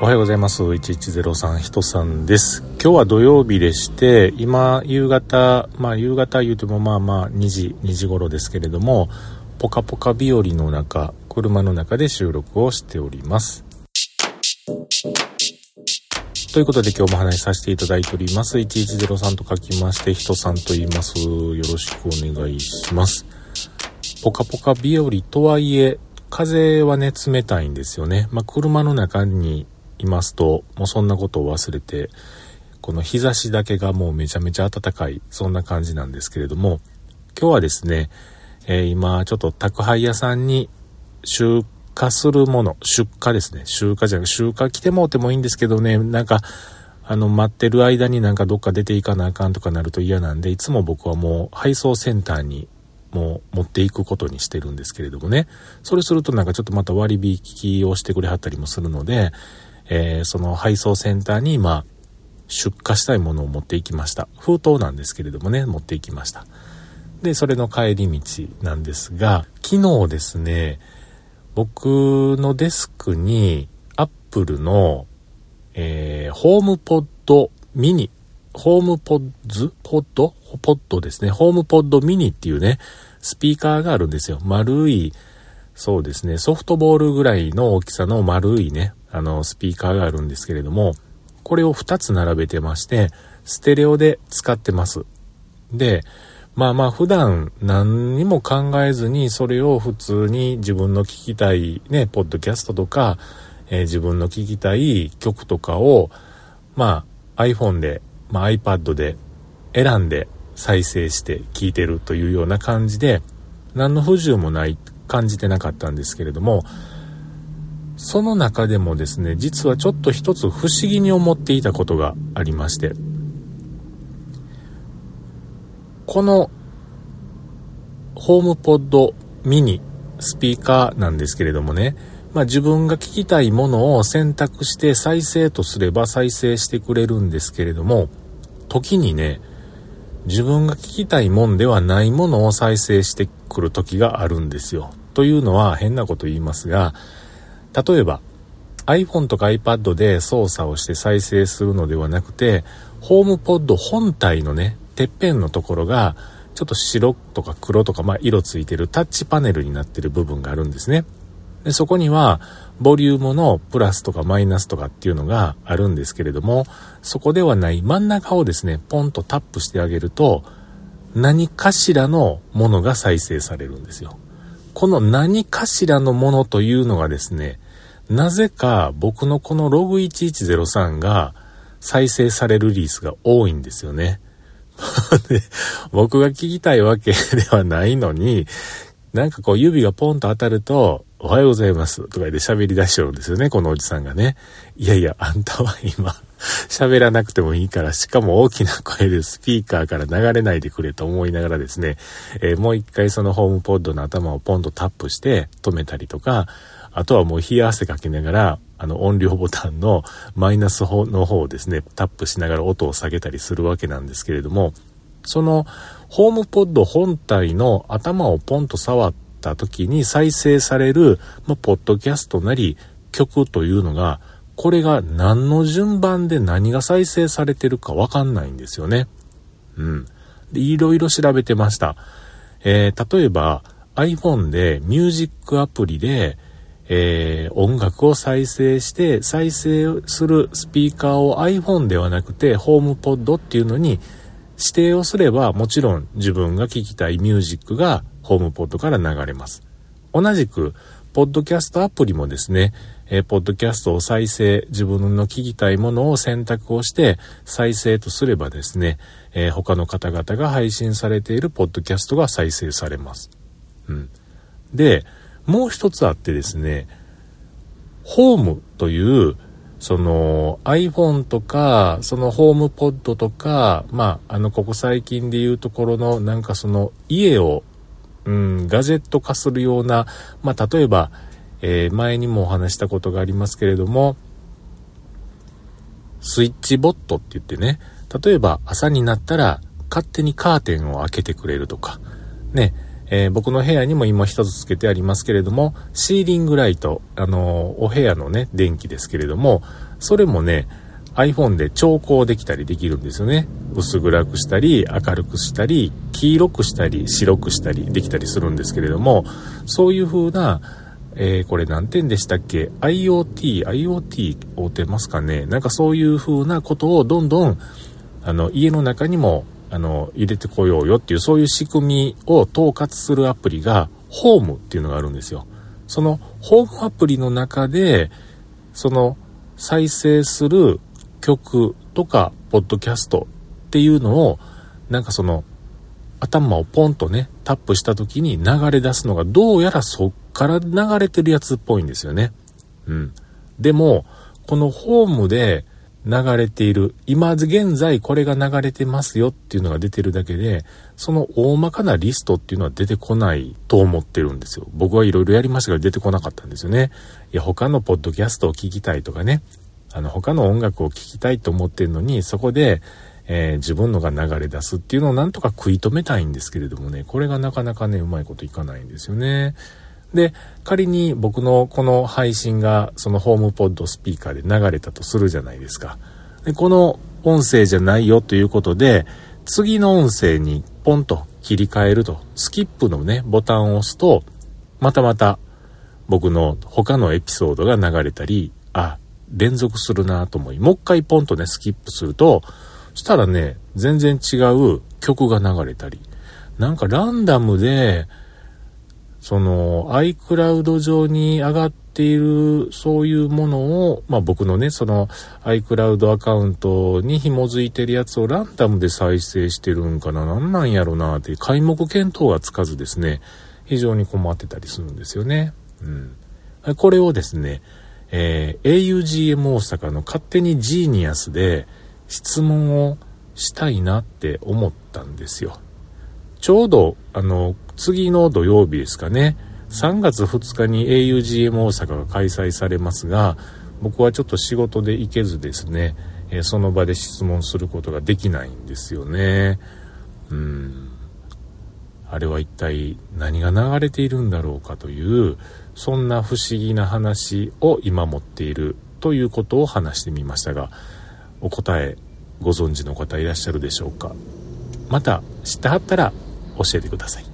おはようございます。1103人さんです。今日は土曜日でして、今、夕方、まあ夕方言うてもまあまあ2時、2時頃ですけれども、ポカポカ日和の中、車の中で収録をしております。ということで今日も話しさせていただいております。1103と書きまして、人さんと言います。よろしくお願いします。ポカポカ日和とはいえ、風はね、冷たいんですよね。まあ、車の中にいますと、もうそんなことを忘れて、この日差しだけがもうめちゃめちゃ暖かい、そんな感じなんですけれども、今日はですね、えー、今ちょっと宅配屋さんに出荷するもの、出荷ですね。出荷じゃなく出荷来てもうてもいいんですけどね、なんか、あの、待ってる間になんかどっか出ていかなあかんとかなると嫌なんで、いつも僕はもう配送センターにもう持っていくことにしてるんですけれどもね。それするとなんかちょっとまた割引をしてくれはったりもするので、えー、その配送センターに今、出荷したいものを持っていきました。封筒なんですけれどもね、持っていきました。で、それの帰り道なんですが、昨日ですね、僕のデスクに、アップルの、えー、ホームポッドミニ、ホームポッズ？ポッド？ポッドですね。ホームポッドミニっていうね、スピーカーがあるんですよ。丸い、そうですね、ソフトボールぐらいの大きさの丸いね、あの、スピーカーがあるんですけれども、これを2つ並べてまして、ステレオで使ってます。で、まあまあ普段何にも考えずにそれを普通に自分の聞きたいね、ポッドキャストとか、えー、自分の聞きたい曲とかを、まあ iPhone で、まあ iPad で選んで再生して聞いてるというような感じで、何の不自由もない感じてなかったんですけれども、その中でもですね、実はちょっと一つ不思議に思っていたことがありまして、このホームポッドミニスピーカーなんですけれどもね、まあ、自分が聞きたいものを選択して再生とすれば再生してくれるんですけれども、時にね、自分が聞きたいもんではないものを再生してくる時があるんですよ。というのは変なこと言いますが、例えば iPhone とか iPad で操作をして再生するのではなくて、ホームポッド本体のね、てっぺんのところが、ちょっと白とか黒とか、まあ、色ついてるタッチパネルになってる部分があるんですね。で、そこには、ボリュームのプラスとかマイナスとかっていうのがあるんですけれども、そこではない真ん中をですね、ポンとタップしてあげると、何かしらのものが再生されるんですよ。この何かしらのものというのがですね、なぜか僕のこのログ1103が再生されるリースが多いんですよね。僕が聞きたいわけではないのに、なんかこう指がポンと当たると、おはようございますとか言って喋り出しちゃうんですよね、このおじさんがね。いやいや、あんたは今、喋らなくてもいいから、しかも大きな声でスピーカーから流れないでくれと思いながらですね、えー、もう一回そのホームポッドの頭をポンとタップして止めたりとか、あとはもう冷や汗かきながら、あの音量ボタンのマイナスの方をですね、タップしながら音を下げたりするわけなんですけれども、そのホームポッド本体の頭をポンと触った時に再生される、まあ、ポッドキャストなり曲というのが、これが何の順番で何が再生されてるかわかんないんですよね。うん。で、いろいろ調べてました。えー、例えば iPhone でミュージックアプリで、えー、音楽を再生して再生するスピーカーを iPhone ではなくてホームポッドっていうのに指定をすればもちろん自分が聴きたいミュージックがホームポッドから流れます。同じく、ポッドキャストアプリもですね、えー、ポッドキャストを再生、自分の聞きたいものを選択をして再生とすればですね、えー、他の方々が配信されているポッドキャストが再生されます。うん。で、もう一つあってですね、ホームという、その iPhone とか、そのホームポッドとか、まあ、あの、ここ最近で言うところの、なんかその家を、うん、ガジェット化するような、まあ、例えば、えー、前にもお話したことがありますけれども、スイッチボットって言ってね、例えば朝になったら勝手にカーテンを開けてくれるとか、ね、えー、僕の部屋にも今一つつけてありますけれども、シーリングライト、あのー、お部屋のね、電気ですけれども、それもね、iPhone で調光できたりできるんですよね。薄暗くしたり、明るくしたり、黄色くしたり、白くしたりできたりするんですけれども、そういう風な、えー、これ何点でしたっけ ?IoT、IoT をてますかねなんかそういう風なことをどんどん、あの、家の中にもあの、入れてこようよっていう、そういう仕組みを統括するアプリが、ホームっていうのがあるんですよ。その、ホームアプリの中で、その、再生する曲とか、ポッドキャストっていうのを、なんかその、頭をポンとね、タップした時に流れ出すのが、どうやらそっから流れてるやつっぽいんですよね。うん。でも、このホームで、流れている、今現在これが流れてますよっていうのが出てるだけで、その大まかなリストっていうのは出てこないと思ってるんですよ。僕はいろいろやりましたが出てこなかったんですよね。いや、他のポッドキャストを聞きたいとかね、あの、他の音楽を聴きたいと思ってるのに、そこで、えー、自分のが流れ出すっていうのをなんとか食い止めたいんですけれどもね、これがなかなかね、うまいこといかないんですよね。で、仮に僕のこの配信がそのホームポッドスピーカーで流れたとするじゃないですか。で、この音声じゃないよということで、次の音声にポンと切り替えると、スキップのね、ボタンを押すと、またまた僕の他のエピソードが流れたり、あ、連続するなと思い、もう一回ポンとね、スキップすると、そしたらね、全然違う曲が流れたり、なんかランダムで、その iCloud 上に上がっているそういうものを、まあ僕のね、その iCloud アカウントに紐づいてるやつをランダムで再生してるんかな、なんなんやろなって皆目見当がつかずですね、非常に困ってたりするんですよね。うん。これをですね、えー、augm 大阪の勝手にジーニアスで質問をしたいなって思ったんですよ。ちょうど、あの、次の土曜日ですかね、3月2日に augm 大阪が開催されますが、僕はちょっと仕事で行けずですね、え、その場で質問することができないんですよね。うん。あれは一体何が流れているんだろうかという、そんな不思議な話を今持っているということを話してみましたが、お答えご存知の方いらっしゃるでしょうかまた知ってはったら教えてください。